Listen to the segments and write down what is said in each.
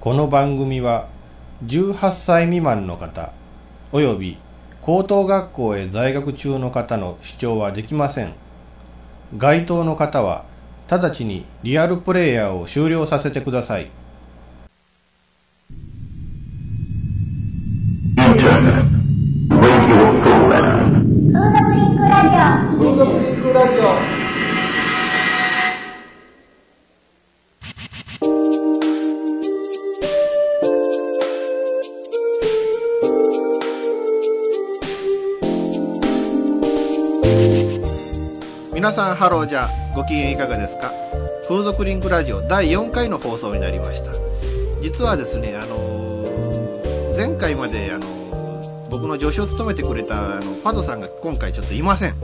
この番組は18歳未満の方および高等学校へ在学中の方の視聴はできません。該当の方は直ちにリアルプレイヤーを終了させてください。皆さんハローじゃご機嫌いかがですか？風俗リンクラジオ第4回の放送になりました。実はですねあの前回まであの僕の助手を務めてくれたあのパドさんが今回ちょっといません。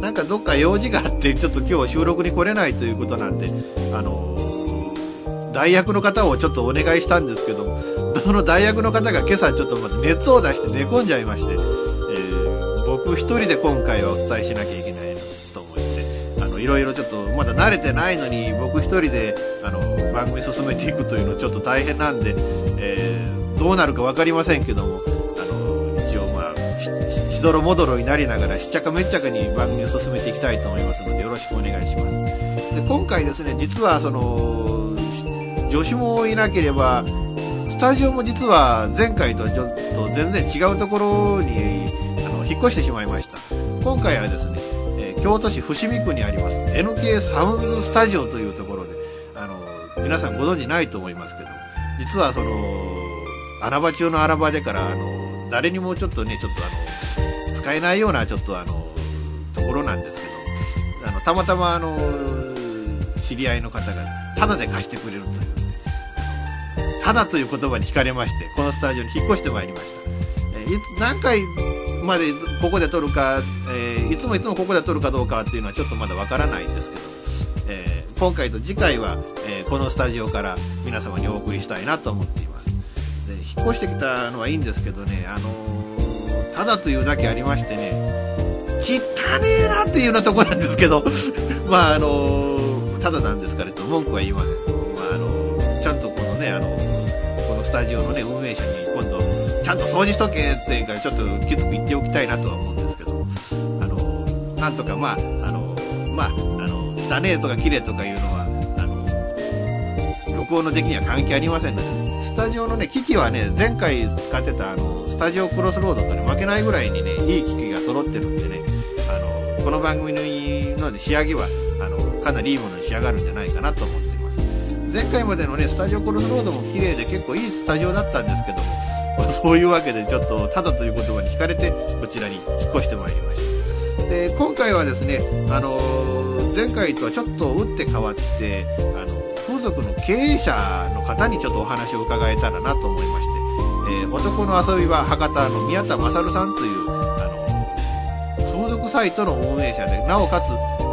なんかどっか用事があってちょっと今日収録に来れないということなんであのー代役の方をちょっとお願いしたんですけどその代役の方が今朝ちょっとまた熱を出して寝込んじゃいまして、え僕一人で今回はお伝えしなきゃいけない。いろいろちょっとまだ慣れてないのに僕一人であの番組進めていくというのちょっと大変なんで、えーどうなるか分かりませんけどもあの一応まあしどろもどろになりながらしっちゃかめっちゃかに番組を進めていきたいと思いますのでよろしくお願いします。で今回ですね実はその助手もいなければスタジオも実は前回とちょっと全然違うところにあの引っ越してしまいました。今回はですね、京都市伏見区にあります NK サウンズスタジオというところであの皆さんご存知ないと思いますけど実はその穴場中の穴場でからあの誰にもちょっとねちょっとあの使えないようなちょっとあのところなんですけどあのたまたまあの知り合いの方がタダで貸してくれるというただという言葉に惹かれまして、このスタジオに引っ越してまいりました。え何回までここで撮るか、えーいつもいつもここで撮るかどうかっていうのはちょっとまだわからないんですけど、えー今回と次回は、えーこのスタジオから皆様にお送りしたいなと思っています。で引っ越してきたのはいいんですけどね、あのーただというだけありましてね、汚ねえなっていうようなところなんですけど、まああのーただなんですからと文句は言いません。まああのーちゃんとこのね、あのこのスタジオのね、運営者に今度、ちゃんと掃除しとけっていうか、ちょっときつく言っておきたいなとは思うんですなんとかまあ、あのまあ、あの、汚ねとか綺麗とかいうのは、あの録音の出来には関係ありませんので、スタジオのね、機器はね、前回使ってたあの、スタジオクロスロードとね、負けないぐらいにね、いい機器が揃ってるんでね、あの、この番組の仕上げは、あの、かなりいいものに仕上がるんじゃないかなと思ってます。前回までのね、スタジオクロスロードも綺麗で結構いいスタジオだったんですけども、そういうわけでちょっと、ただという言葉に惹かれて、こちらに引っ越してまいりました。で、今回はですね、あの前回とはちょっと打って変わって、あの、風俗の経営者の方にちょっとお話を伺えたらなと思いまして、えー男の遊び場博多の宮田勝さんという、あの、風俗サイトの運営者で、なおかつ、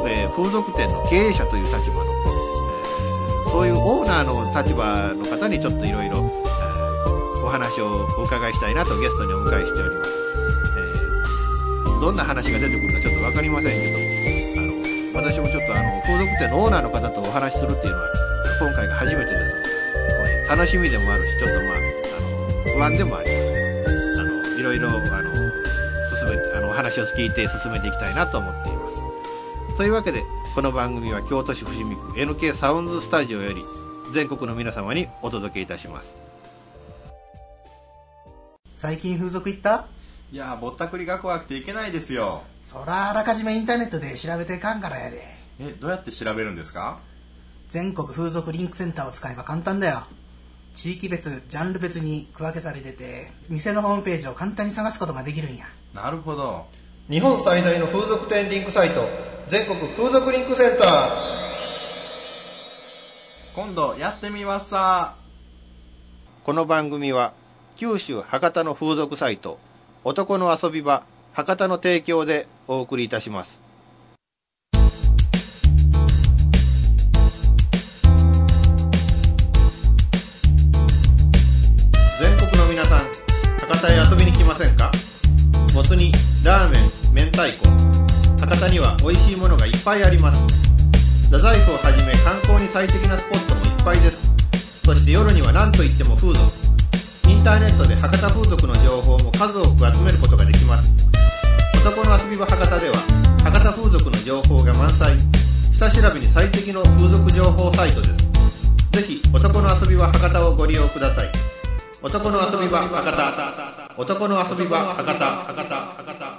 えー風俗店の経営者という立場の、えーそういうオーナーの立場の方にちょっといろいろお話をお伺いしたいなとゲストにお迎えしております。どんな話が出てくるかちょっとわかりませんけど、あの、私もちょっとあの、風俗店のオーナーの方とお話しするっていうのは、今回が初めてですので、楽しみでもあるし、ちょっとまあ、あの、不安でもあります、あの、いろいろ、あの、進めて、あの、お話を聞いて進めていきたいなと思っています。というわけで、この番組は京都市伏見区 NK サウンズスタジオより、全国の皆様にお届けいたします。最近風俗行った？いやーぼったくりが怖くていけないですよ。そらあらかじめインターネットで調べてかんからやで。えどうやって調べるんですか？全国風俗リンクセンターを使えば簡単だよ。地域別ジャンル別に区分けされてて店のホームページを簡単に探すことができるんや。なるほど。日本最大の風俗店リンクサイト、全国風俗リンクセンター。今度やってみますさ。この番組は九州博多の風俗サイト男の遊び場博多の提供でお送りいたします。全国の皆さん博多へ遊びに来ませんか？もつ煮ラーメン明太子。博多には美味しいものがいっぱいあります。太宰府をはじめ観光に最適なスポットもいっぱいです。そして夜には何といっても風俗。インターネットで博多風俗の情報も数多く集めることができます。男の遊び場博多では博多風俗の情報が満載。下調べに最適の風俗情報サイトです。ぜひ男の遊び場博多をご利用ください。男の遊び場博多。男の遊び場博多。博多。博多。博多。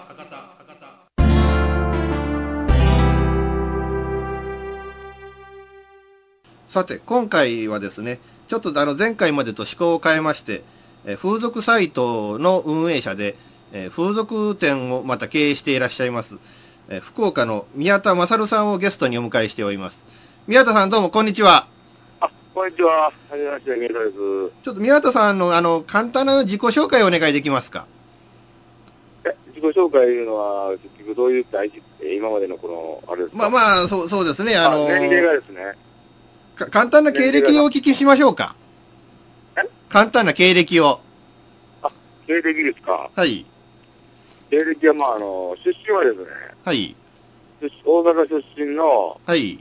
さて今回はですねちょっとあの前回までと趣向を変えましてえー風俗サイトの運営者でえー風俗店をまた経営していらっしゃいますえー福岡の宮田勝さんをゲストにお迎えしております。宮田さんどうもこんにちは。あ、こんにちは。はじめまして、宮田です。ちょっと宮田さんのあの簡単な自己紹介をお願いできますか？え、自己紹介いうのは、結局どういう大事今までのこの、あれですか？まあまあそうそうですねあの年齢がですね、か簡単な経歴をお聞きしましょうか。え簡単な経歴を。経歴ですか？はい。経歴はまあ、あの、出身はですね、はい。出大阪出身の、はい。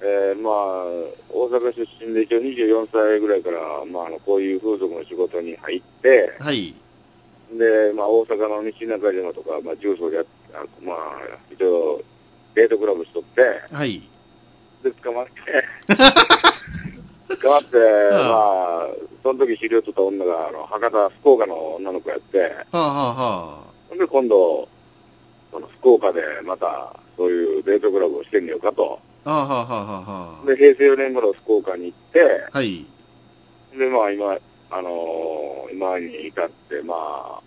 えーまあ、大阪出身で一応24歳ぐらいから、まあ、あの、こういう風俗の仕事に入って、はい。で、まあ、大阪の西中島とか、まあ、重曹でやっあまあ、一応、デートクラブしとって、はい。で、捕まって、捕まって、まあ、その時知り合っとった女が、あの、博多、福岡の女の子やって、はあはあはほんで、今度、その福岡でまた、そういうデートクラブをしてみようかと。あはあはあはあはあで、平成4年頃福岡に行って、はいで、まあ、今、あのー今に至って、まあ、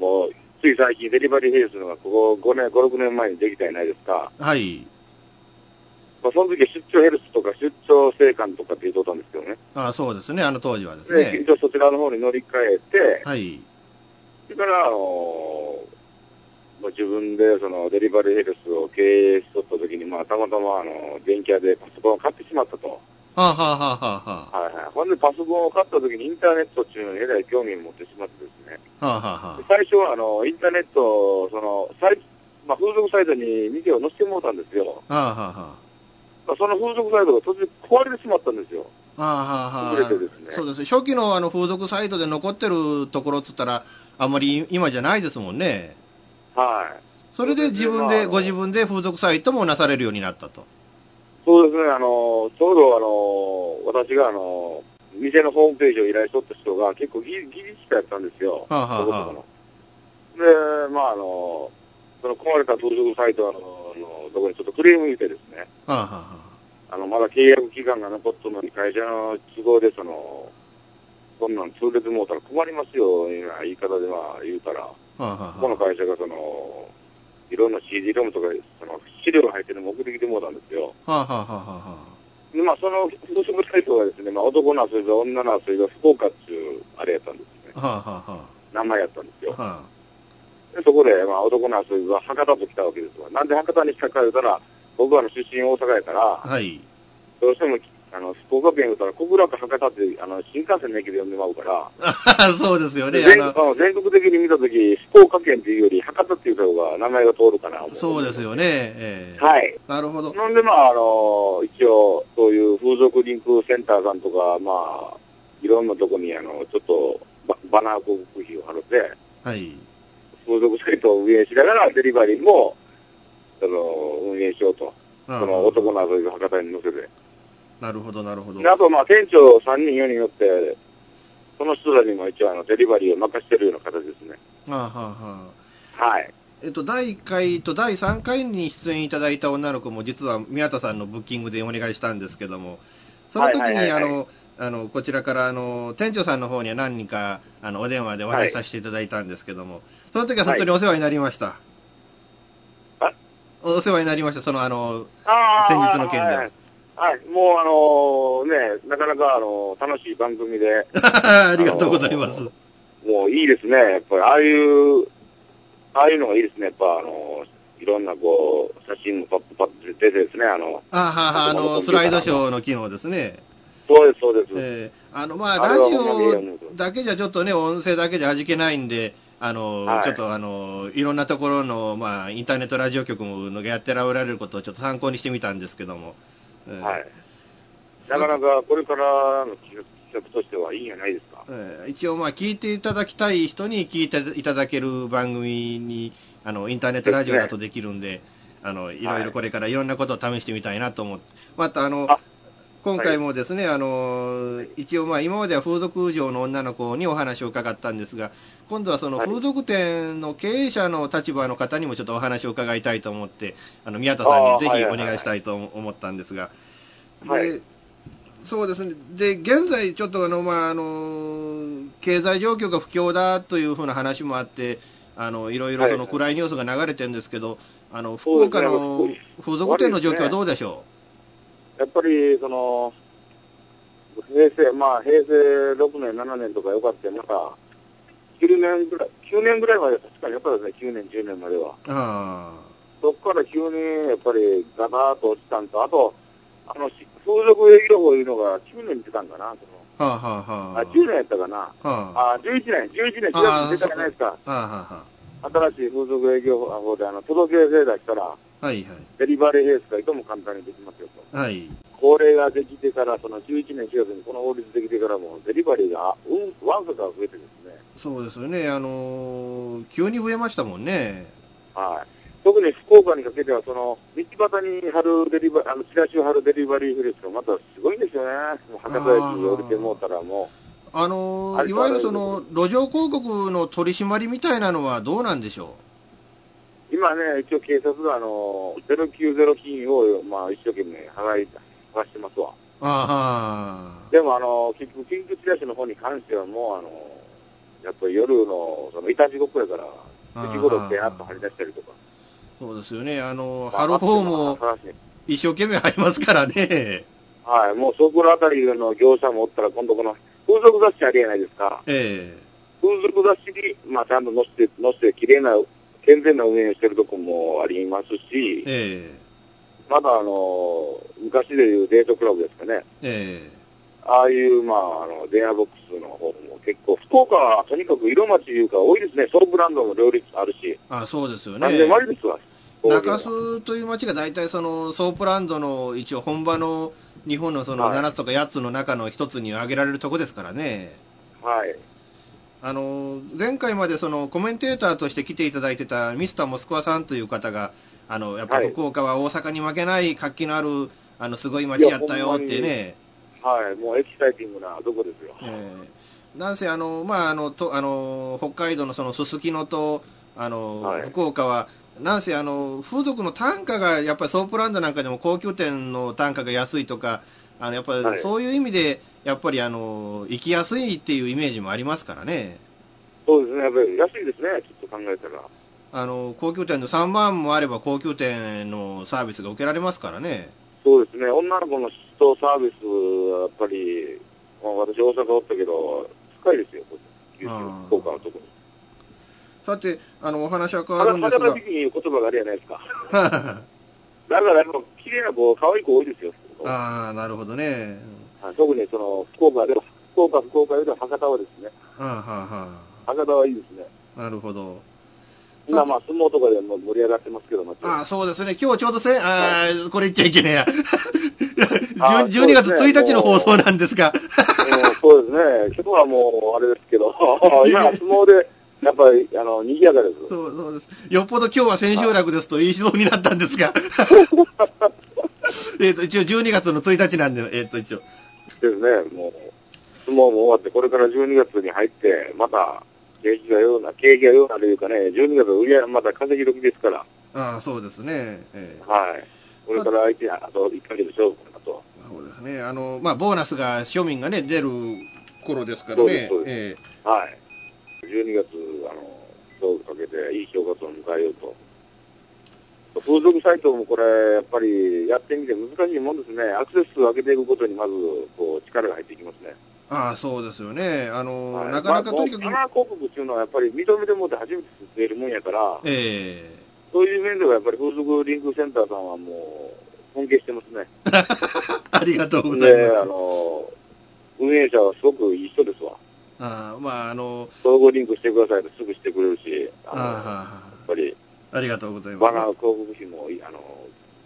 もう、つい最近デリバリーヘイスのが、ここ5年、5、6年前にできたじゃないですか。はいまあ、その時は出張ヘルスとか出張生還とかって言うとったんですけどね。あそうですねあの当時はですで、ね一応そちらの方に乗り換えて、はいそれから、あのーまあ、自分でそのデリバリーヘルスを経営しとった時に、まあ、たまたま、あの、電気屋でパソコンを買ってしまったと。はあはあはあはあははいはい。ほんで、パソコンを買った時にインターネットっていうのにえらい興味を持ってしまってですね。あはあはあ最初は、あの、インターネット、その、サイまあ、風俗サイトに店を載せてもらったんですよ。あはあはあはあ、その風俗サイトが途中で壊れてしまったんですよ。あはあはあ崩れてですね。そうです。初期のあの風俗サイトで残ってるところっつったらあんまり今じゃないですもんね。はい。それで自分まあでご自分で風俗サイトもなされるようになったと。そうですね、あの、ちょうどあの、私があの、店のホームページを依頼しとった人が結構ギリギリしかやったんですよ。はあはあはあで、まああの、その壊れた風俗サイトののところにちょっとクレーム入れてですね、はあはあはあの、まだ契約期間が残っとるのに会社の都合でその、そんなん通れてもうたら困りますよ、いう言い方でまあ言うたら、あはあはあこの会社がその、いろんな CD ロムとか、その資料が入ってるのも送ってきてもらったんですよ。はあはあはあはで、まあ、そのサイトはですね、まあ、男の遊び場、女の遊び場、福岡っていう、あれやったんですね。あはあはあは名前やったんですよあ。はでそこで、まあ、男の遊び場、博多と来たわけですわ。なんで博多にしたか言うたら、僕はあの出身大阪やから、あはい。どうしても、あの、福岡県言うたら、小倉か博多って、あの、新幹線の駅で呼んでまうから、あ そうですよね。全あの全国的に見たとき、福岡県っていうより、博多っていう方が名前が通るかな、思そうですよね。ええ。はい。なるほど。なんで、まあ、あの、一応、そういう風俗リンクセンターさんとか、まあ、いろんなとこに、あの、ちょっとバ、バナー広告費を払って、はい風俗サイトを運営しながら、デリバリーも、その、運営しようと。あその男の遊びを博多に乗せて。なるほどなるほどであと、まあ、店長3人、4人よって、その人らにも一応、あの、デリバリーを任してるような形ですね。はあはあはあはい。えっと、第1回と第3回に出演いただいた女の子も実は宮田さんのブッキングでお願いしたんですけどもその時はいはいはいはいにあのあのこちらからあの店長さんの方には何人かあのお電話でお話しさせていただいたんですけども、その時は本当にお世話になりました、あ？お世話になりました。そのあのあー先日の件で。はいはい。はい、もうあのね、なかなかあの楽しい番組で、ありがとうございます、もういいですね。やっぱり、ああいう、ああいうのがいいですね。やっぱ、あの、いろんなこう、写真もパッパッと出てですね、あの、あははあのスライドショーの機能ですね。そうです、そうです。えーあのまああラジオだけじゃちょっとね音声だけじゃ味気ないんであの、はい。ちょっとあのいろんなところのまあインターネットラジオ局のやっておられることをちょっと参考にしてみたんですけども、えーはい。なかなかこれからの季企画としてはいいんじゃないですか？えー一応まあ聞いていただきたい人に聞いていただける番組に、あの、インターネットラジオだとできるんで、あの、いろいろこれからいろんなことを試してみたいなと思って、またあの、あ今回もですね、あの、一応まあ今までは風俗嬢の女の子にお話を伺ったんですが、今度はそのはい。風俗店の経営者の立場の方にもちょっとお話を伺いたいと思って、あの、宮田さんあにぜひお願いしたいと思ったんですが、はい。でそうですね。で、現在、ちょっとあの、まあ、あの、経済状況が不況だというふうな話もあって、あの、いろいろそのはい暗いニュースが流れてるんですけど、あの、福岡の風俗店の状況はどうでしょやっぱり、その、平成、まあ、平成6年、7年とかよかったよ。なんか、9年ぐらい、9年ぐらいまで確かによかったですね、9年、10年までは。うあそこから急に、やっぱり、ガターッと落ちたんと、あと、あの、し風俗営業法いうのが9年に出たんかな、そあ、はあ、はあ、はの、あ、10年やったかな。あ、はあ、あ、11年、11年、4あ月に出たじゃないですか。はあ、は新しい風俗営業法で、あの、届け出出したら、あ、はい、デリバリーヘースがいとも簡単にできますよと。はい、はい。これができてから、その11年4月にこの法律できてからも、デリバリーが、うん、わんさか増えてですね。そうですよね。あのー急に増えましたもんね。はい。特に福岡にかけては、その、道端に貼るデリバあの、チラシを貼るデリバリーフレスがまたすごいんですよね。もう博多駅に降りてもうたらもあのーいわゆるその、路上広告の取り締まりみたいなのはどうなんでしょう、今ね、一応警察があの、090金を、まあ、一生懸命払い、剥がしてますわ。うああ、でもあの、結局、緊急チラシの方に関してはもう、あの、やっぱり夜の、その、いたちごっこやから、9時頃ペアッと張り出したりとか。そうですよね。あの、貼る方もまあ一生懸命貼りますからね。はい、もうそこらあたりの業者もおったら、今度この、風俗雑誌ありえないですか。え風俗雑誌に、まあ、ちゃんと載せて、載せて、綺麗な、健全な運営をしてるとこもありますしえ、えまだあの、昔でいうデートクラブですかね。ええああいう、まあ、あの、電話ボックスの方も結構、福岡はとにかく色町いうか多いですね。ソーブランドも両立あるし。あそうですよなんでもあね。りですわ。中洲という町が大体そのソープランドの一応本場の日本のそのはい7つとか8つの中の一つに挙げられるとこですからね。はい。あの、前回までそのコメンテーターとして来ていただいてたミスターモスクワさんという方が、あの、やっぱり福岡は大阪に負けない活気のある、あの、すごい街やったよってね。はい。もうエキサイティングなとこですよ。えーなんせあの、まあ、あの、と、あの、北海道のそのすすきのと、あの、はい福岡は、なんせあの、風俗の単価が、やっぱりソープランドなんかでも高級店の単価が安いとか、あの、やっぱりはいそういう意味で、やっぱりあの、行きやすいっていうイメージもありますからね。そうですね。やっぱり安いですね。ちょっと考えたら。あの、高級店の3万もあれば高級店のサービスが受けられますからね。そうですね。女の子の人サービスはやっぱり、まあ、私大阪おったけど、深いですよ。九州あー、福岡のところ。さて、あの、お話は変わるんですが裸的、に言う言葉があるじゃないですか。だから綺麗な子、可愛い子多いですよ。ああ、なるほどね。はい特にその福岡では、福岡、福岡よりは博多はですね、ああ、はあ、は博多はいいですね。あ、なるほど。今まあ相撲とかでも盛り上がってますけども、ああ、そうですね。今日ちょうどせ、ああ、これ言っちゃいけねえや。あ12 12月1日の放送なんですが。うんそうですね、今日はもうあれですけど、今相撲で、やっぱり、あの、賑やかです。そう、そうです。よっぽど今日は千秋楽ですと言いそうになったんですが。えっと、一応12月の1日なんで、えっ、と、一応。ですね、もう、相撲も終わって、これから12月に入って、また、景気がような、景気がようなというかね、12月売り上げまた稼ぎ時ですから、ああ、そうですね。ええはい。これから相手に、あと1ヶ月勝負かなと。そうですね。あの、まあ、ボーナスが、庶民がね、出る頃ですからねそうですえはい。12月、あの、勝負かけて、いい正月を迎えようと。風俗サイトもこれ、やっぱりやってみて難しいもんですね。アクセス数を上げていくことにまず、こう、力が入っていきますね。えああ、そうですよね。あの、はいなかなかとにかく、まあ、広告っていうのはやっぱり認めてもって初めて吸えるもんやから、ええそういう面ではやっぱり風俗リンクセンターさんはもう、尊敬してますね。ありがとうございで、あます。の、運営者はすごくいい人ですわ。ああ、まあ、あの、総合リンクしてくださいとすぐしてくれるし、あのやああはあはっぱり、あ、ありがとうございます。バナー広告費もあの、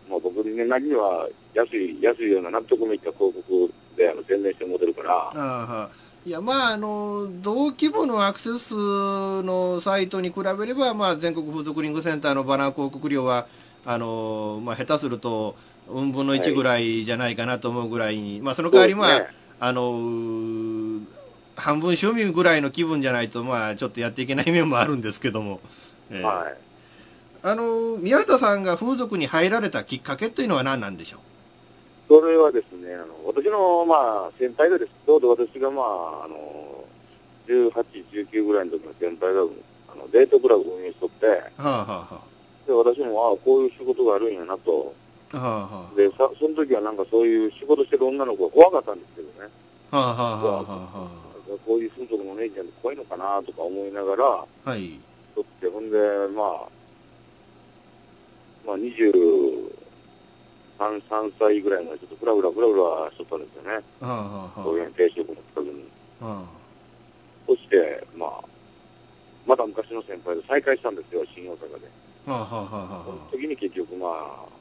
もう僕なりには安い、安いような納得のいった広告であの宣伝してモデルから、い。やまああの同規模のアクセス数のサイトに比べれば、まあ、全国風俗リングセンターのバナー広告料はあの、まあ、下手するとうん分の1ぐらいじゃないかなと思うぐらいに、まあ、その代わり、まあね。あのー半分庶民ぐらいの気分じゃないと、まあ、ちょっとやっていけない面もあるんですけども、えーはい。あのー宮田さんが風俗に入られたきっかけというのは何なんでしょそれはですね、あの私の、まあ、先輩がです。ちょうど私が、まあ、あの、18、19ぐらいの時の先輩が、あのデートクラブを運営しとって、う、はあはあはで私も、ああ、こういう仕事があるんやなと。あはあはあで、さその時はなんかそういう仕事してる女の子が怖かったんですけどね。はあはあはあはあはこういう風俗の姉ちゃんって怖いのかなとか思いながら、あはいとって、ほんで、まあ、まあ、23、3歳ぐらいまでちょっとふらふらふらふらしとったんですよね。ういう定食の近くに。そして、まあ、また昔の先輩と再会したんですよ、新大阪で。あはあはあはあそのは時に結局まあ、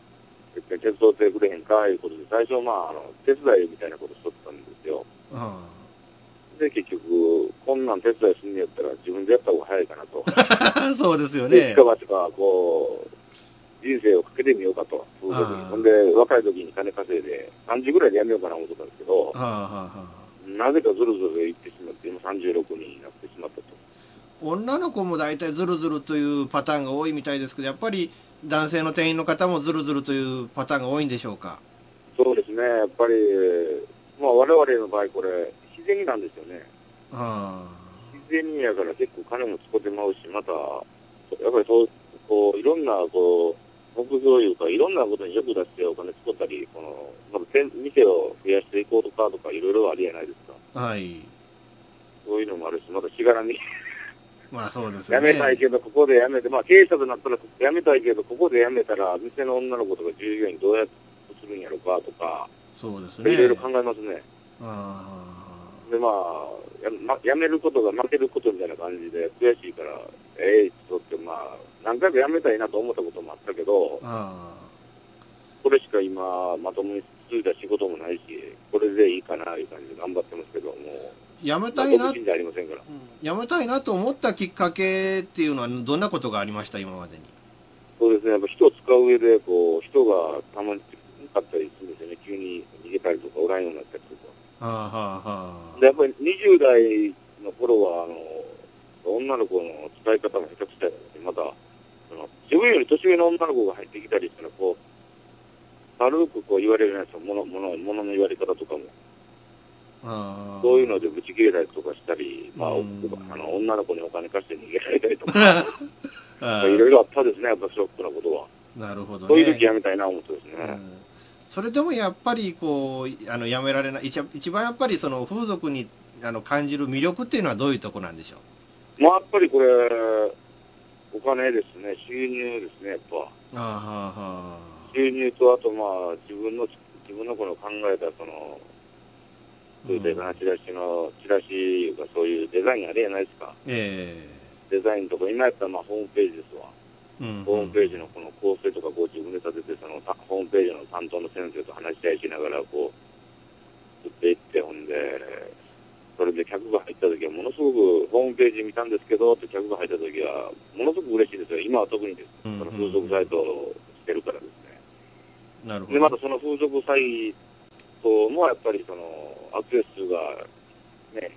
手伝ってくれへんかいうことで、最初まあ、あの、手伝いみたいなことしとったんですよ。あはで、結局、こんなん手伝いすんねやったら自分でやった方が早いかなと。あ そうですよで、ね一か八か、こう、人生をかけてみようかと。風俗にあーほんで、若い時に金稼いで、3時ぐらいでやめようかな思ってたんですけど、なぜかずるずる行ってしまって、今36になってしまったと。女の子も大体ズルズルというパターンが多いみたいですけどやっぱり男性の店員の方もズルズルというパターンが多いんでしょうか？そうですね、やっぱり、まあ我々の場合これ、自然になんですよね。は自然にやから結構金も使ってまうし、また、やっぱりそう、こう、いろんな、こう、目標というか、いろんなことに役立ってお金使ったり、この、まず店店を増やしていこうとかとか、いろいろありやないですか。あはい。そういうのもあるし、またしがらみ、まあそうですよ辞ねめたいけど、ここで辞めて、まあ経営者となったら辞めたいけど、ここで辞めたら、店の女の子とか従業員どうやってするんやろかとか、そうですね。いろいろ考えますね。あで、まあ、やま辞めることが負けることみたいな感じで、悔しいから、ええとって、まあ、何回か辞めたいなと思ったこともあったけどこれしか今、まともに続いた仕事もないし、これでいいかな、いう感じで頑張ってますけど、もう、あやめまあたいな独身じゃありませんから。やめたいなと思ったきっかけっていうのはどんなことがありました今までに？そうですね、やっぱ人を使う上で、こう、人がたまにかったりするんですよね。急に逃げたりとか、おらんようになったりとか。はあはあはで、やっぱり20代の頃は、あの、女の子の使い方も下手くそやし、また、その自分より年上の女の子が入ってきたりしたら、こう、軽くこう言われるやつもの、もの、ものの言われ方とかも、そういうのでブチ切れたりとかしたり、まあ、うん。あの、女の子にお金貸して逃げられたりとか、あいろいろあったですね、やっぱショックなことは。あなるほどね。そういう時やめたいな思ってですね。うん。それでもやっぱりこうあのやめられない一一番やっぱりその風俗にあの感じる魅力っていうのはどういうとこなんでしょう？まあ、やっぱりこれ、お金ですね、収入ですね、やっぱ。収入と、あとまあ、自分の、自分のこの考えた、その、そういうデザイン、チラシの、チラシいうか、そういうデザインあれやないですか。えデザインとか、今やったらまあ、ホームページですわ。えうんホームページのこの構成とか、こう自分で立てて、その、たホームページの担当の先生と話したりしながら、こう、作っていって、ほんで、それで客が入った時は、ものすごく、ホームページ見たんですけど、って客が入った時は、ものすごく嬉しいですよ。今は特にです。そうんの風俗サイトをしてるからですね。で、なるほどまたその風俗サイトもやっぱりそのアクセス数がね、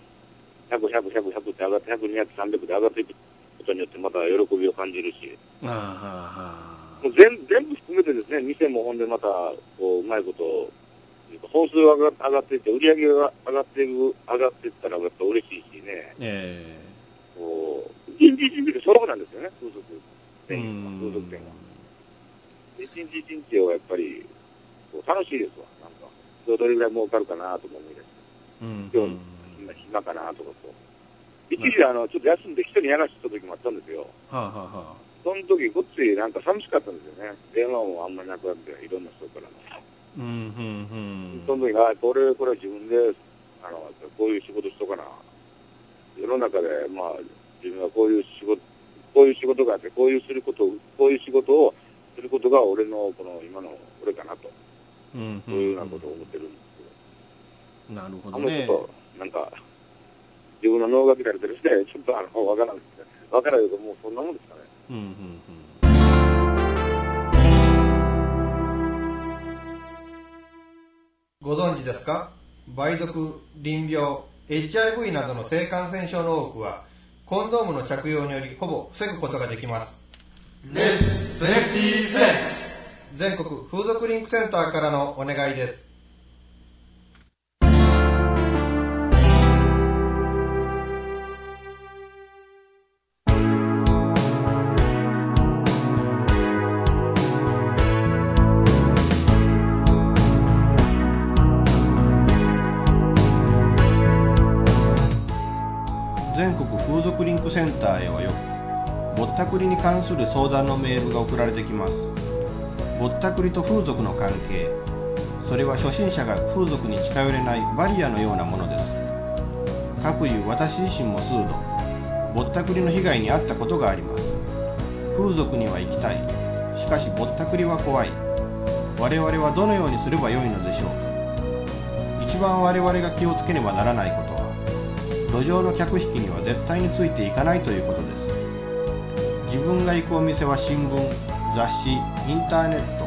100、100、100、100って上がって、100、200、300で上がっていくことによってまた喜びを感じるし、ああもう全全部含めてですね、店もほんでまた、こう、うまいこと、本数が上が上がっていって、売り上げが上がっていく、上がっていったらやっぱ嬉しいしね、えこう、一日一日で勝負なんですよね、風俗え店は、風俗店は。一日一日をやっぱり、楽しいですわ、なんか。どれぐらい儲かるかなとか思い出して。うん今日暇暇かなとかこう。一時あの、ちょっと休んで一人にやらせた時もあったんですよ。はあはあはその時ごっついなんか寂しかったんですよね。電話もあんまりなくなって、いろんな人からの。あうんうんうんその時あこれ、これは自分で、あの、こういう仕事しとかな。世の中で、まあ、自分はこういう仕事、こういう仕事があって、こういうすることを、こういう仕事をすることが俺の、この今の、俺かなと。うんそういうようなことを思ってるんですなるほあどねんまりちょっと、なんか、自分の脳が切られてるしね、ちょっとあの、わからんですね。わからんけど、もうそんなもんですかね。うんうんうんご存知ですか？梅毒、淋病、HIV などの性感染症の多くはコンドームの着用によりほぼ防ぐことができます。全国風俗リンクセンターからのお願いです関する相談のメールが送られてきます。ぼったくりと風俗の関係。それは初心者が風俗に近寄れないバリアのようなものです。かくいう私自身も数度ぼったくりの被害に遭ったことがあります。風俗には行きたい。しかしぼったくりは怖い。我々はどのようにすればよいのでしょうか。一番我々が気をつけねばならないことは路上の客引きには絶対についていかないということです。自分が行くお店は新聞雑誌インターネット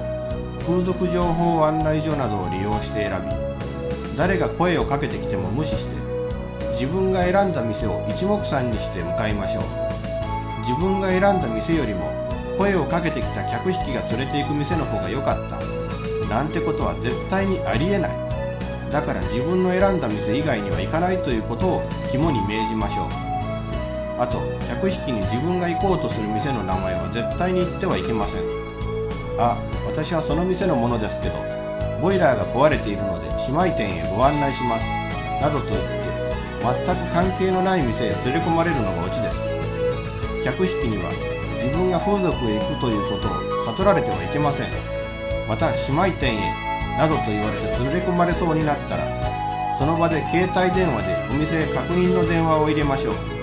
風俗情報案内所などを利用して選び誰が声をかけてきても無視して自分が選んだ店を一目散にして向かいましょう。自分が選んだ店よりも声をかけてきた客引きが連れて行く店の方が良かった。なんてことは絶対にありえない。だから自分の選んだ店以外には行かないということを肝に銘じましょう。あと客引きに自分が行こうとする店の名前は絶対に言ってはいけません。あ私はその店のものですけどボイラーが壊れているので姉妹店へご案内します。などと言って全く関係のない店へ連れ込まれるのがオチです。客引きには自分が風俗へ行くということを悟られてはいけません。また姉妹店へなどと言われて連れ込まれそうになったらその場で携帯電話でお店へ確認の電話を入れましょう。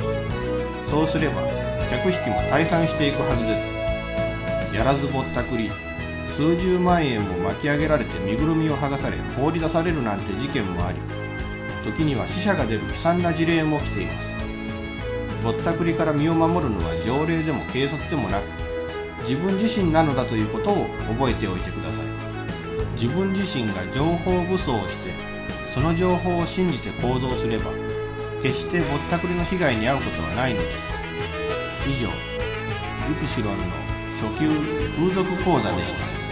そうすれば客引きも退散していくはずです。やらずぼったくり数十万円も巻き上げられて身ぐるみを剥がされ放り出されるなんて事件もあり時には死者が出る悲惨な事例も起きています。ぼったくりから身を守るのは条例でも警察でもなく自分自身なのだということを覚えておいてください。自分自身が情報武装をしてその情報を信じて行動すれば決してぼったくりの被害に遭うことはないのです。以上イプシロンの初級風俗講座でした。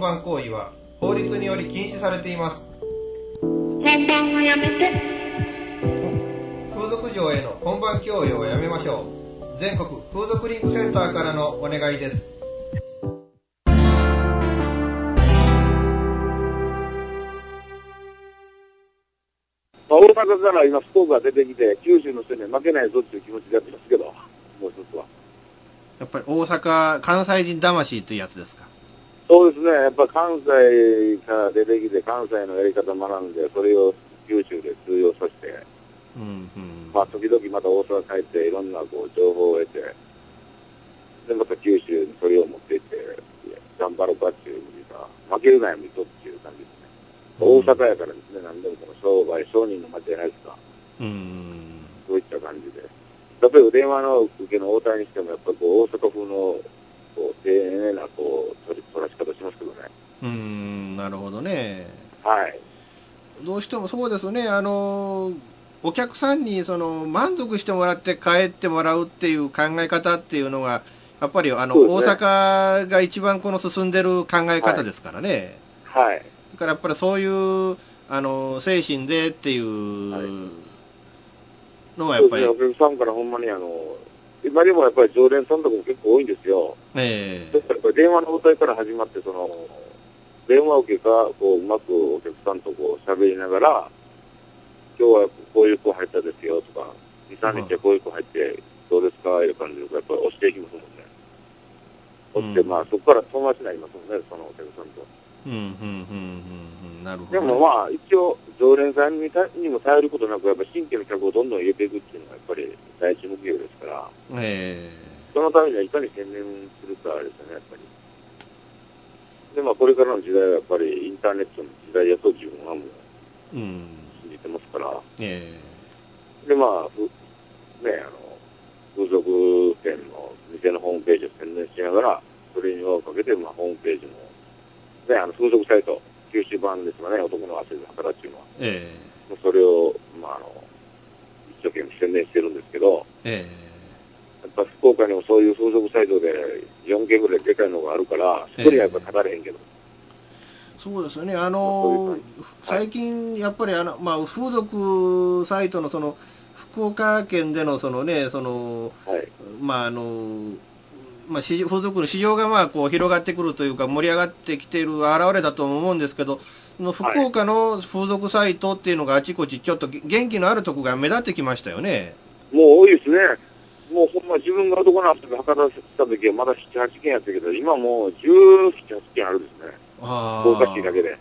本番行為は法律により禁止されています。本番をやめて。風俗嬢への本番強要をやめましょう。全国風俗リンクセンターからのお願いです。まあ、大阪から今、福岡が出てきて、九州の人には負けないぞっていう気持ちでやってますけど、もう一つは。やっぱり大阪関西人魂というやつですか？そうですね、やっぱ関西から出てきて、関西のやり方学んで、それを九州で通用させて、うんうんまあ、時々また大阪帰って、いろんなこう情報を得て、で、また九州にそれを持っていって、頑張ろうかっていう意味でさ、負けるなよ、水戸っていう感じですね。大阪やからですね、何でもこの商売、商人の街じゃないですか。うんそういった感じで。例えば電話の受けの応対にしても、やっぱこう大阪風のこう丁寧なこう取り取らし方しますけどね。うんなるほどねはい。どうしてもそうですねあのお客さんにその満足してもらって帰ってもらうっていう考え方っていうのがやっぱりあの、大阪が一番この進んでる考え方ですからね、はい。だからやっぱりそういうあの精神でっていうはいのはやっぱり、お客さんからほんまにあの、今でもやっぱり常連さんとかも結構多いんですよ。えだからやっぱり電話の応対から始まって、その、電話受けがこううまくお客さんとこう喋りながら、今日はこういう子入ったですよとか、2、3日こういう子入って、どうですかいう感じで、やっぱり押していきますもんね。押って、うんまあ、そこから友達になりますもんね、そのお客さんと。で。もまあ、一応、常連さんにたにも頼ることなく、やっぱ新規の客をどんどん入れていくっていうのが、やっぱり第一目標ですから、えそのためにはいかに専念するかですね、やっぱり。で、まあ、これからの時代はやっぱりインターネットの時代やと自分はもう、信じてますから、えで、まあ、ね、あの、風俗店の店のホームページを宣伝しながら、それに輪をかけて、まあ、ホームページも、ね、あの、風俗サイト、九州版ですかね、男の汗で働っていうのは。ええ。もうそれを、まあ、あの、一生懸命宣伝してるんですけど、ええ。やっぱ福岡にもそういう風俗サイトで4件ぐらいでかいのがあるから、そこにはやっぱ語れへんけど、そうですよね、あのいう最近、やっぱりあの、まあ、風俗サイトのその福岡県でのその、ね、そのはい。まああのまあ、市風俗の市場がまあこう広がってくるというか、盛り上がってきている表れだと思うんですけど、その福岡の風俗サイトっていうのがあちこち、ちょっと元気のあるとこが目立ってきましたよね。もう多いですね。もうほんま自分が男の遊び博多した時はまだ7、8件やったけど、今もう17、8件あるんですね。あ福岡市だけで。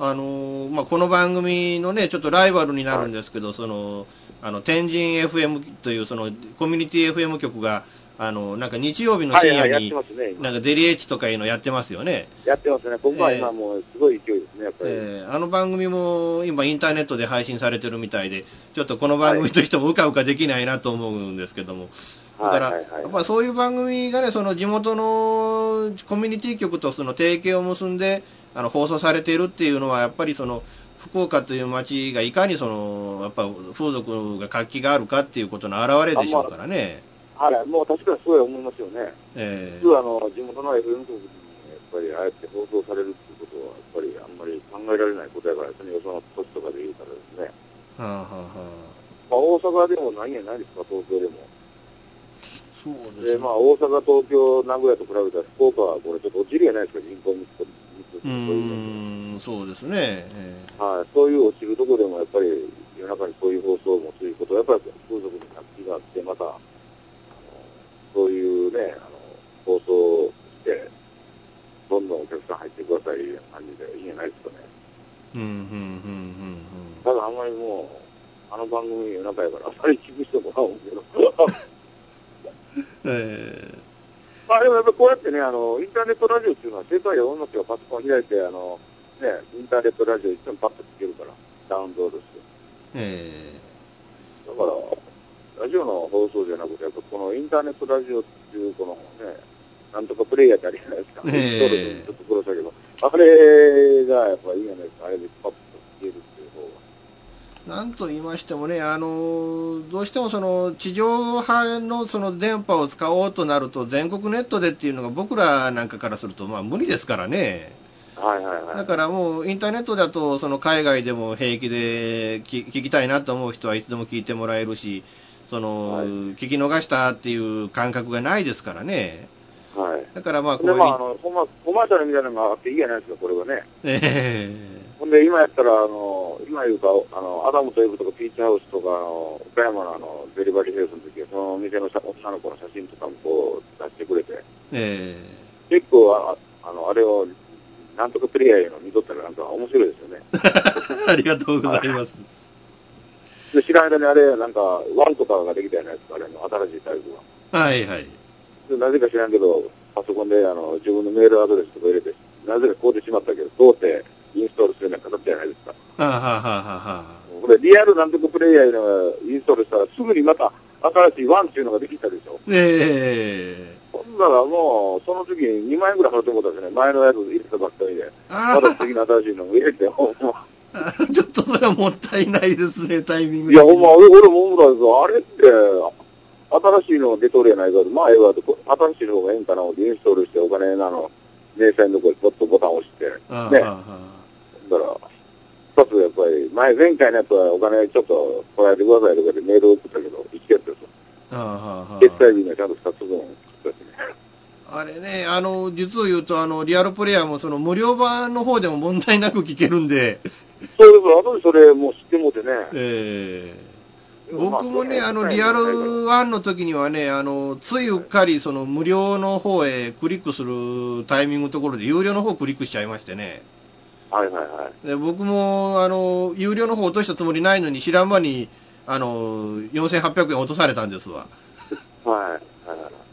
あのーまあ、この番組のね、ちょっとライバルになるんですけど、その、あの、天神 FM というそのコミュニティ FM 局が、あの、なんか日曜日の深夜になんかデリエッチとかいうのやってますよね。やってますね。僕はええ今もうすごい勢いですね、やっぱり。えーあの番組も今インターネットで配信されてるみたいで、ちょっとこの番組としてもうかうかできないなと思うんですけども。だから、やっぱそういう番組がね、その地元のコミュニティ局とその提携を結んで、あの、放送されているっていうのは、やっぱりその、福岡という街がいかにその、やっぱ風俗が活気があるかっていうことの表れでしょうからね。はい、もう確かにすごい思いますよね。え普通あの、地元の FM 局にやっぱりああやって放送されるっていうことは、やっぱりあんまり考えられないことやからですね、よその都市とかで言うからですね。ーはあはあはあまあ大阪でもないんやないですか、東京でも。そうですで、ね。まあ大阪、東京、名古屋と比べたら福岡はこれちょっと落ちるやないですか、人口密度。密度うそうですね。えーはい、そういう落ちるところでもやっぱり夜中にそういう放送を持つということは、やっぱり風俗に活気があって、また、そういうね、あの放送して、どんどんお客さん入ってくださいいう感じでいいんじゃないですかね。うん、うん、うん、ただあんまりもう、あの番組夜中やから、あまり聞く人もらおうけど。う ん。えまあでもやっぱこうやってね、あの、インターネットラジオっていうのは、世界で女の人がパソコン開いて、あの、ね、インターネットラジオ一緒にパッと聞けるから、ダウンロードして。ー、えだから、ラジオの放送じゃなくて、やっぱこのインターネットラジオっていう、このね、なんとかプレイヤーってあるじゃないですか。えーちょっと苦労したけど、あれがやっぱいいじゃないですか。あれでパッと聞けるっていう方が。ー、なんと言いましてもね、あの、どうしてもその、地上波のその電波を使おうとなると、全国ネットでっていうのが僕らなんかからすると、まあ無理ですからね。はいはいはい。だからもうインターネットだとその海外でも平気で聞聞きたいなと思う人はいつでも聞いてもらえるしその、はい聞き逃したっていう感覚がないですからねはい。だからまあこうで、いう、まあ、あの、コマコマーシャルみたいなのがあっていいじゃないですか、これはね。えほんで、今やったら、あの、今言うか、あの、アダムとエブとかピーチハウスとか、あの、岡山のあの、デリバリーヘルスの時は、そのお店のさ女の子の写真とかもこう、出してくれて、え結構、ああの、あれを、なんとかプレイヤーの見とったらなんか面白いですよね。え ありがとうございますで、知らん間にあれ、なんか、ワンとかができたじゃないですか、あれの新しいタイプが。はいはいでなぜか知らんけど、パソコンであの自分のメールアドレスとか入れて、なぜかこうでしまったけど、どうってインストールするような形じゃないですか。はあ、はあはあはあはこれ、リアルなんとかプレイヤーのインストールしたら、すぐにまた新しいワンっていうのができたでしょ。あええほんならもう、その時に2万円ぐらい払ってもらったんですね。前のやつ入れたばっかりで。あまた次の新しいのを入れて、ほんま。あ ちょっとそれはもったいないですねタイミングいや、ほんま、俺俺も思ったんですよ。あれって、新しいの出とるやないかと。まあ、ええわと、新しいの方がええんかなインストールしてお金なの、明細のとこにポッとボタン押して、ね。だから、一つやっぱり、前、前回のやつはお金ちょっとこらえてくださいとかでメールを送ったけど、一やつですよ。あはあはあ決済日にはちゃんと2つ分送ったしね。あれね、あの、実を言うと、あの、リアルプレイヤーも、その、無料版の方でも問題なく聞けるんで、そうです、後でそれもう知ってもうてね。ええ僕もね、あの、リアル1の時にはね、あの、ついうっかり、その、無料の方へクリックするタイミングのところで、有料の方クリックしちゃいましてね。はいはいはい。で僕も、あの、有料の方落としたつもりないのに、知らん間に、あの、4800円落とされたんですわ。はい。はい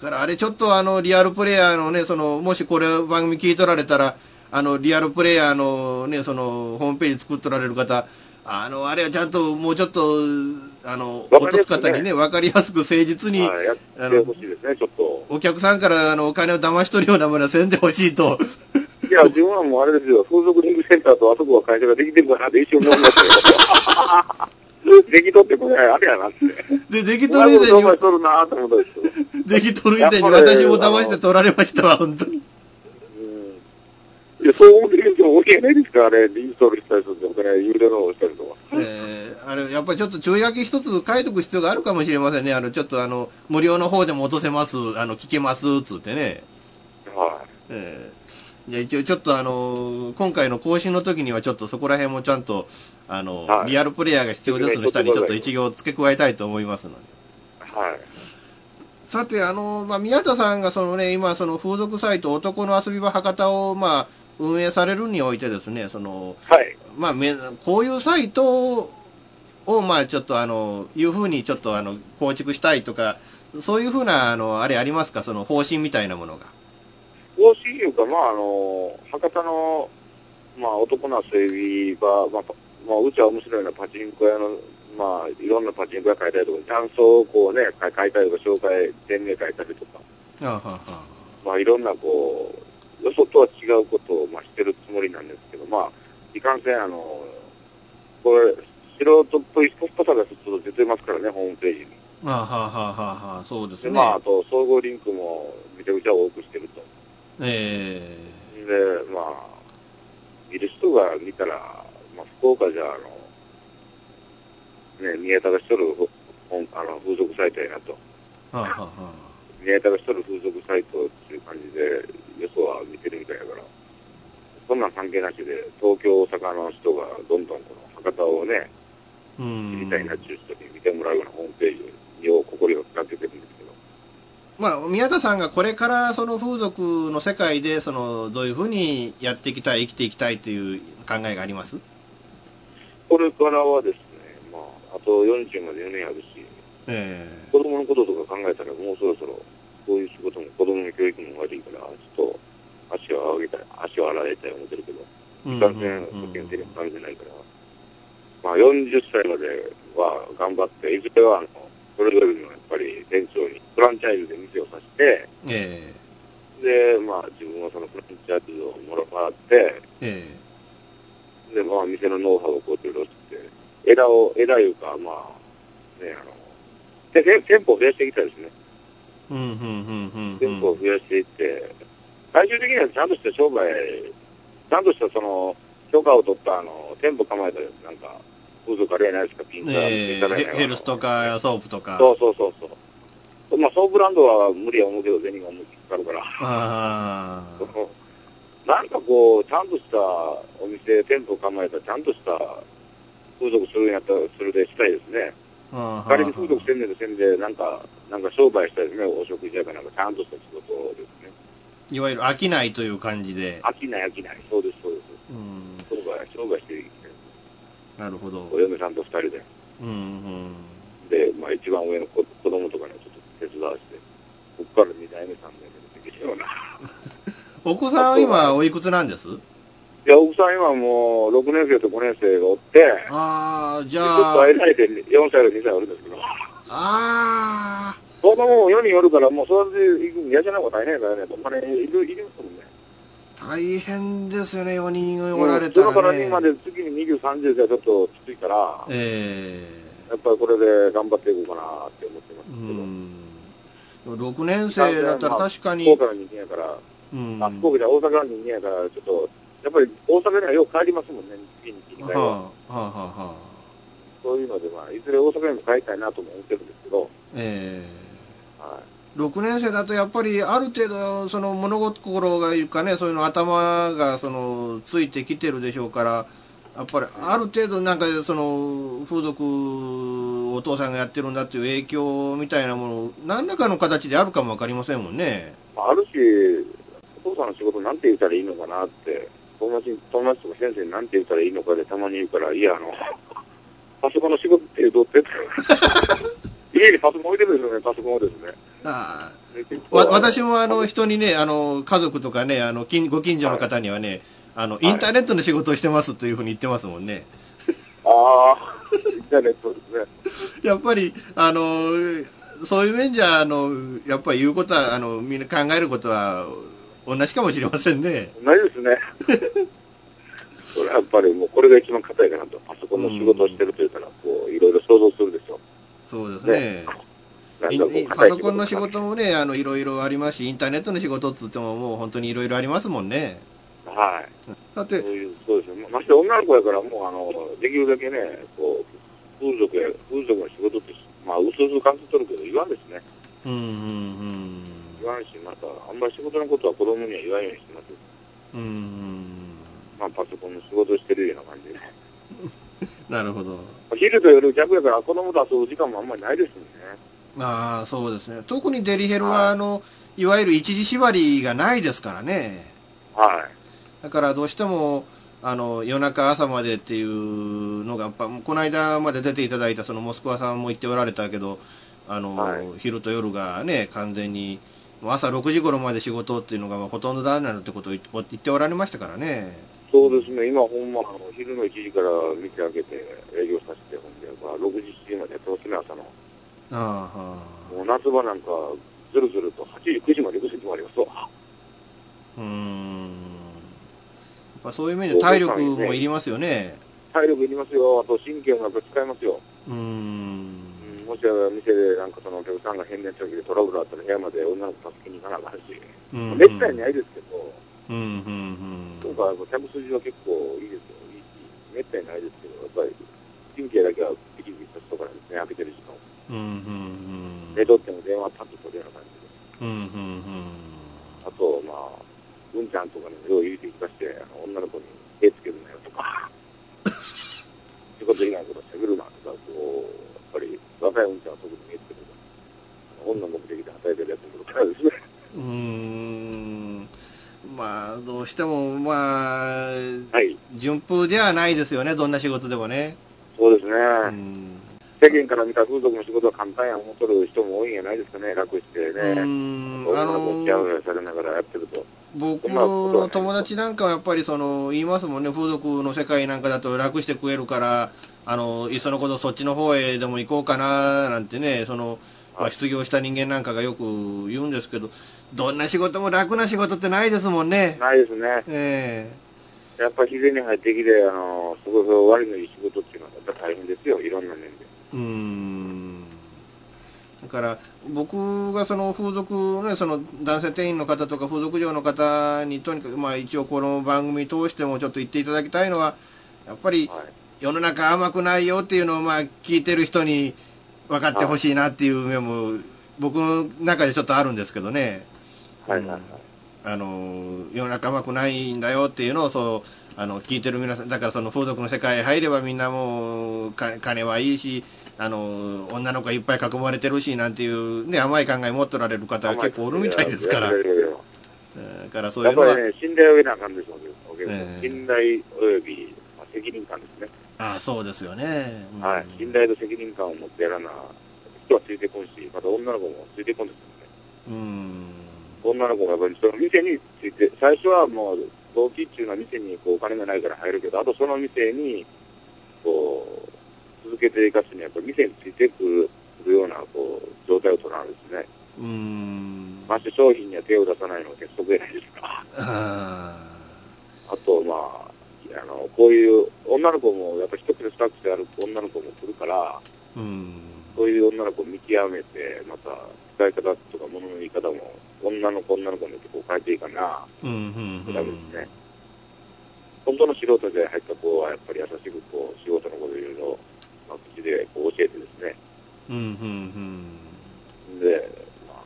だからあれちょっとあの、リアルプレイヤーのね、その、もしこれ番組聞いとられたら、あの、リアルプレイヤーのね、その、ホームページ作っとられる方、あの、あれはちゃんともうちょっと、あの、落とす方にね、わかりやすく誠実に、はい、やってほしいですね、ちょっと。お客さんからあのお金を騙し取るようなものはせんでほしいと。いや、自分はもうあれですよ、風俗リングセンターとあそこは会社ができてるかな って一瞬思いましたよ。できとってこれ、あれやなって。で、できうまいこと商とる以前に、できとる以前に私も騙して取られましたわ、本当に。いや、そう思ってる人も多いじゃないですか、あれ、インストールしたりすると、お金有料の方したりとか。えーあれ、やっぱりちょっと注意書き一つ書いとく必要があるかもしれませんね。あの、ちょっとあの、無料の方でも落とせます、あの、聞けます、つってね。はえーじゃあ一応ちょっとあの今回の更新の時にはちょっとそこら辺もちゃんと、あの、はいリアルプレイヤーが必要ですの下にちょっと一行付け加えたいと思いますので。い。はい。さて、あの、まあ、宮田さんがそのね、今、その風俗サイト、男の遊び場博多を、まあ、運営されるにおいてですね、その、はい。まあ、めこういうサイトを、まあ、ちょっとあの、いうふうにちょっとあの、構築したいとか、そういうふうな、あの、あれありますか、その方針みたいなものが。方針いうか、まあ、あの、博多の、まあ、男の遊び場、まあ、パまあ、うちは面白いのはパチンコ屋の、まあ、いろんなパチンコ屋書いたりとか、雀荘をこうね、書書いたりとか、紹介、店名書いたりとか、あははまあ、いろんなこう、よそとは違うことを、まあ、してるつもりなんですけど、まあ、いかんせん、あの、これ、素人っぽいスポットさがちょっと出てますからね、ホームページに。あはははははそうですで、ね。まあ、あと、総合リンクもめちゃくちゃ多くしてると。えで、まあ、見る人が見たら、まあ、福岡じゃ、あの、ね、宮田がしとるあの風俗サイトやなと。ー、ははは宮田がしとる風俗サイトっていう感じで、よそは見てるみたいだから、そんなん関係なしで、東京、大阪の人がどんどんこの博多をね、う知んりたいなっていう人に見てもらうようなホームページを心を使っててるんですけど、まあ、宮田さんがこれからその風俗の世界でそのどういうふうにやっていきたい生きていきたいという考えがあります？これからはですね、まあ、あと40まで4年あるし、え。子供のこととか考えたらもうそろそろこういう仕事も子供の教育も悪いからちょっと足を上げたい足を洗いたい思ってるけどえいかんせん保険手にかかるじゃないから、まあ40歳までは頑張っていずれはあのそれぞれのやっぱり店長にフランチャイズで店をさせてえでまあ自分はそのフランチャイズをもらってええ。でまあ店のノウハウをこういろいろして枝を枝いうかまあねあのでで店舗を増やしていきたいですね店舗を増やしていって、最終的にはちゃんとした商売、ちゃんとしたその、許可を取ったあの、店舗構えたなんか、風俗あれやないですか、ピンター、えーヘルスとかソープとかそうそうそうそう。まあ、ソープランドは無理や思うけど、銭が思いっきりかかるから。なんかこう、ちゃんとしたお店、店舗構えたちゃんとした風俗するんやったら、それでしたいですね。あ仮に風俗せんねんでせんで、なんか、なんか商売したいですね、お食事やかなんか、ちゃんとした仕事ですね。いわゆる飽きないという感じで飽きない飽きない。そうです、そうです。うん商売、商売していきたい。なるほどお嫁さんと二人で。うんうんで、まあ一番上の子子供とかにはちょっと手伝わして、ここから二代目、三代目でできるような。お子さんは今おいくつなんです？いや、奥さん今もう6年生と5年生がおって、でああじちょっゃあと間いて4歳と2歳おるんですけど、ああ子供も4人おるから、もう育てていくの嫌じゃないこと大変だよね。お金いる、いるもんね。大変ですよね4人おられうんそのからたね人まで月に20、30じゃちょっときついから、えやっぱりこれで頑張っていこうかなって思ってますえけど。うん6年生だったら確かに福岡の人間やから、うんあ福岡じゃ大阪の人間やから、ちょっと、やっぱり大阪にはよく帰りますもんね、月に1、2回は。はあはあはあはあそういうので、まあ、いずれ大阪にも帰りたいなとも思ってるんですけど、えはえ6年生だとやっぱりある程度その物心がいうかねそういうの頭がそのついてきてるでしょうからやっぱりある程度なんかその風俗をお父さんがやってるんだっていう影響みたいなもの、何らかの形であるかもわかりませんもんね。あるし、お父さんの仕事なんて言ったらいいのかなって、友達に、友達とか先生になんて言ったらいいのかでたまに言うから、いや、あの、パソコンの仕事って言うとって、家にパソコン置いてるんですよね、パソコンをですね。あわ私もあの人にね、あの家族とかね、あの近ご近所の方にはね、あのインターネットの仕事をしてますというふうに言ってますもんね。ああ、インターネットですね。やっぱり、あのそういう面じゃ、あのやっぱり言うことは、あのみんな考えることは同じかもしれませんね。同じですね。それはやっぱりもうこれが一番硬いかなと。パソコンの仕事をしてるというから、こう、いろいろ想像するでしょ。そうですね。いなんかこういパソコンの仕事もね、あのいろいろありますし、インターネットの仕事っつっても、もう本当にいろいろありますもんね。はい。だって、そういう、そうですね。まして女の子やから、もうあの、できるだけね、こう、風俗や、風俗の仕事って、まあ、うすうす感じ取るけど、言わんですね。うんうん言わんし、また、あんまり仕事のことは子供には言わんようにしてます。うん。うんまあ、パソコンの仕事をしてるような感じで。なるほど。昼と夜逆やから、子供と遊ぶ時間もあんまりないですもんね。ああ、そうですね。特にデリヘルは、はいあの、いわゆる一時縛りがないですからね。はい。だからどうしても、あの、夜中朝までっていうのが、やっぱ、この間まで出ていただいたそのモスクワさんも言っておられたけど、あの、はい昼と夜がね、完全に、朝6時頃まで仕事っていうのがまあほとんどだなるってことを言っておられましたからね。そうですね、今ほんま、あの昼の1時から店開けて営業させて、ほんで、まあ、6時、7時までやってますね、朝の。ああ、はあ。もう夏場なんか、ずるずると8時、9時まで行く時もありますわ。うーん。やっぱそういう面で体力もいりますよね。体力いりますよ、あと神経もやっぱ使いますよ。うーん。うん、もし店でなんかそのお客さんが変電長期でトラブルあったら部屋まで女の子助けに行かなあかんし、うんめったにないですけど、うん、うん、今回は手筋は結構いいですよ、いいし、めったにないですけど、やっぱり神経だけはピキピキさせとかないですね、開けてる時間を。うん。うん、うん、寝とっても電話パッと取るような感じで。うん。うん、うん、あと、まあ、うんちゃんとかにもよう言うて聞かして、あの女の子に手つけるなよとか、仕事以外のことしゃべるなとか、こう、やっぱり若いうんちゃんは特に言ってるから、女目的で働いてるやつもいるからですね。うーん。まあ、どうしても、まあ、はい、順風ではないですよね、どんな仕事でもね。そうですね。うん。世間から見た風俗の仕事は簡単や思っとる人も多いんじゃないですかね、楽してうね。ん。あ女のされながらやってると。僕の友達なんかはやっぱりその、言いますもんね、風俗の世界なんかだと楽して食えるから、あの、いっそのことそっちの方へでも行こうかな、なんてね、その、まあ、失業した人間なんかがよく言うんですけど、どんな仕事も楽な仕事ってないですもんね。ないですね。えやっぱり自然に入ってきて、あの、すごい終わりのいい仕事っていうのはやっぱり大変ですよ、いろんな面で。えうーん。だから、僕がその風俗ね、その男性店員の方とか風俗嬢の方にとにかく、まあ一応この番組通してもちょっと言っていただきたいのは、やっぱりはい。世の中甘くないよっていうのをまあ聞いてる人に分かってほしいなっていう面も僕の中でちょっとあるんですけどね。はい。あの世の中甘くないんだよっていうのをそうあの聞いてる皆さんだからその風俗の世界へ入ればみんなもうか金はいいしあの女の子がいっぱい囲まれてるしなんていう、ね、甘い考え持っておられる方が結構おるみたいですからだからそういうのはやっぱりね、信頼を得なあかんでしょうねええ信頼及び、まあ、責任感ですね。ああそうですよね、うんはい。信頼と責任感を持ってやらな、人はついてこんし、また女の子もついてこんですよね。うん女の子もやっぱりその店について、最初はもう、動機っていうのは店にこうお金がないから入るけど、あとその店に、こう、続けていかすには、やっぱり店についてくるような、こう、状態を取らないですね。うんまして商品には手を出さないのが鉄則じゃないですか。ああと、まあ、あの、こういう女の子も、やっぱ一つで二つである女の子も来るから、ーうんそういう女の子を見極めて、また、使い方とか物の言い方も、女の子女の子によってこう変えていいかな、うんうんうんダメですね。本当の素人で入った子は、やっぱり優しくこう、仕事のこといろいろ、まあ、口でこう教えてですね。うんうんうんで、まあ、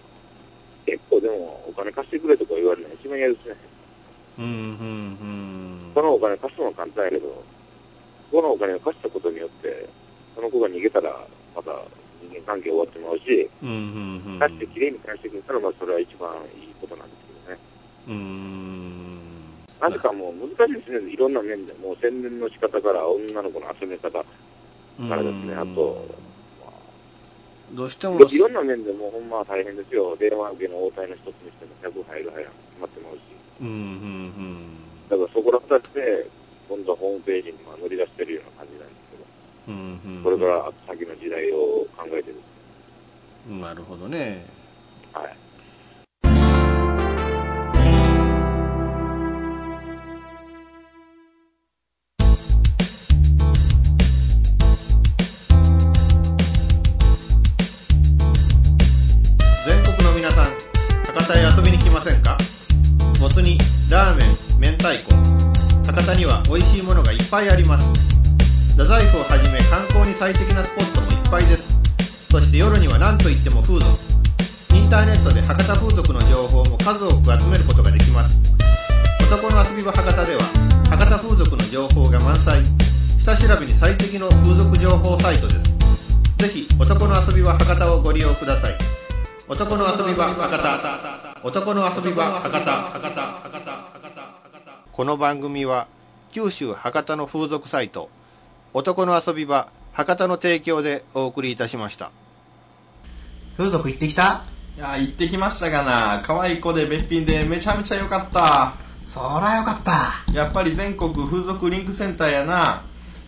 結構でも、お金貸してくれとか言われるのが一番嫌ですね。うんうんうんこのお金貸すのは簡単やけど、このお金を貸したことによって、その子が逃げたら、また人間関係終わってまうし、うんうんうん。帰ってきれいに返してくれたら、まあ、それは一番いいことなんですけどね。うーん。なぜかもう難しいですね、いろんな面で、もう洗練の仕方から、女の子の集め方からですね、あと、どうしてもいろんな面でもうほんま大変ですよ。電話受けの応対の一つにしても100入る入らん決まってまうし。うんうんだからそこら辺って、今度はホームページにまあ乗り出してるような感じなんでうんうんうん。これから先の時代を考えてですね。なるほどね。はい。全国の皆さん博多へ遊びに来ませんか？もつ煮ラーメン明太子。博多には美味しいものがいっぱいあります太宰府をはじめ観光に最適なスポットもいっぱいです。そして夜には何といっても風俗。インターネットで博多風俗の情報も数多く集めることができます。男の遊び場博多では博多風俗の情報が満載。下調べに最適の風俗情報サイトです。ぜひ男の遊び場博多をご利用ください。男の遊び場博多。男の遊び場博多博多博多。この番組は九州博多の風俗サイト。男の遊び場博多の提供でお送りいたしました。風俗行ってきた？いや行ってきましたがな。可愛い子でべっぴんでめちゃめちゃ良かった。そらよかった。やっぱり全国風俗リンクセンターやな。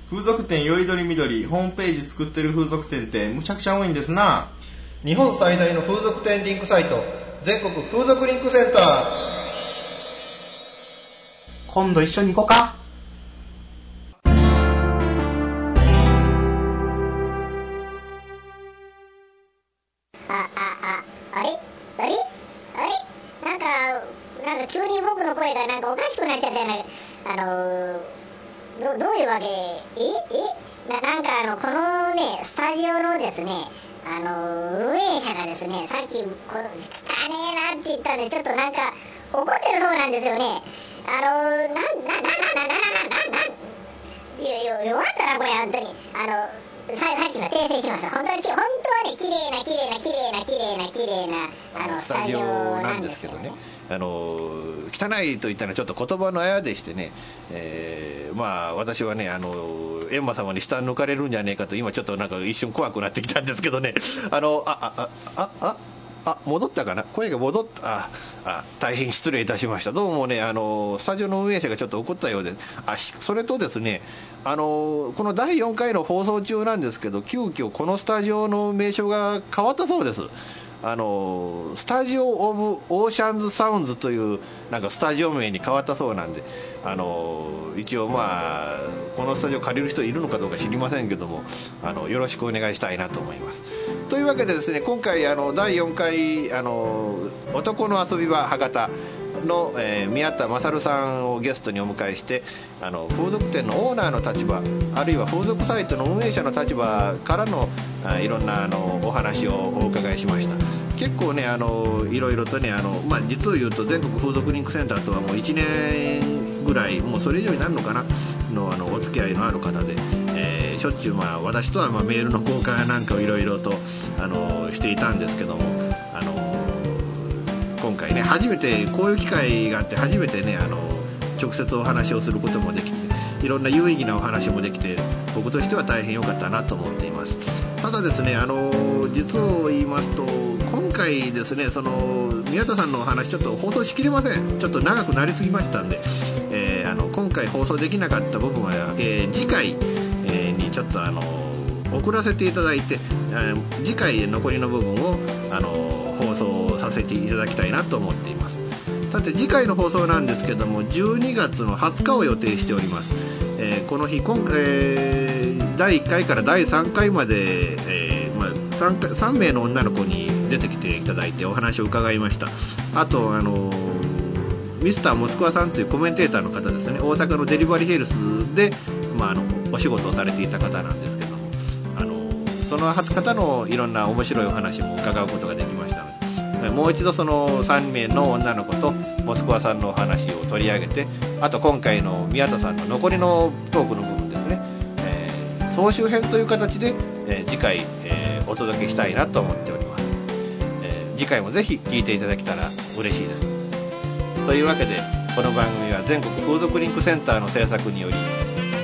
風俗店よりどりみどりホームページ作ってる風俗店ってむちゃくちゃ多いんですな。日本最大の風俗店リンクサイト全国風俗リンクセンター。今度一緒に行こうかわけ。ええななんかあの、このね、スタジオのですね、あの、運営者がですね、さっき、この、汚ねえなって言ったんで、ちょっとなんか、怒ってるそうなんですよね。あのー、なん、な、な、な、な、な、な、な、な。いやいや弱ったなこれ本当に。あのささっきの訂正します本当に本当はね綺麗な綺麗な綺麗な綺麗な綺麗なあのスタジオなんですけどね。あの汚いと言ったらちょっと言葉のあやでしてね、えーまあ私はねあの閻魔様に下抜かれるんじゃねえかと今ちょっとなんか一瞬怖くなってきたんですけどね。あのああああああ戻ったかな？声が戻った。ああ大変失礼いたしました。どうもねあのスタジオの運営者がちょっと怒ったようで。あそれとですねあのこの第4回の放送中なんですけど急遽このスタジオの名称が変わったそうです。あの Studio of Oceans Sounds というなんかスタジオ名に変わったそうなんであの一応まあこのスタジオ借りる人いるのかどうか知りませんけどもあのよろしくお願いしたいなと思います。というわけでですね今回あの第4回あの男の遊び場博多の、えー宮田勝さんをゲストにお迎えしてあの風俗店のオーナーの立場あるいは風俗サイトの運営者の立場からのあいろんなあのお話をお伺いしました。結構ねあのいろいろとねあの、まあ、実を言うと全国風俗リンクセンターとはもう1年ぐらいもうそれ以上になるのかなのあのお付き合いのある方で、えしょっちゅう、まあ、私とはまメールの交換なんかをいろいろとあのしていたんですけども今回ね初めてこういう機会があって初めてねあの直接お話をすることもできていろんな有意義なお話もできて僕としては大変良かったなと思っています。ただですねあの実を言いますと今回ですねその宮田さんのお話ちょっと放送しきれません。ちょっと長くなりすぎましたんで、えーあの今回放送できなかった部分は、えー次回、えーにちょっとあの送らせていただいて、えー次回残りの部分をあの放送させていただきたいなと思っています。さて次回の放送なんですけども12月の20日を予定しております、えーこの日今回、えー第1回から第3回まで、えーまあ、3, 3名の女の子に出てきていただいてお話を伺いました。あとあのミスターモスクワさんというコメンテーターの方ですね。大阪のデリバリーヘルスで、まあ、あのお仕事をされていた方なんですその方のいろんな面白いお話も伺うことができましたのでもう一度その3名の女の子とモスクワさんのお話を取り上げてあと今回の宮田さんの残りのトークの部分ですね、えー総集編という形で、えー次回、えーお届けしたいなと思っております、え次回もぜひ聴いていただけたら嬉しいです。というわけでこの番組は全国風俗リンクセンターの制作により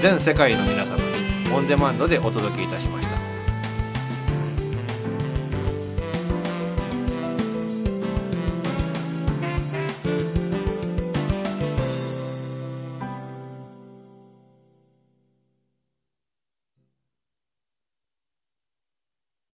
全世界の皆様にオンデマンドでお届けいたしました。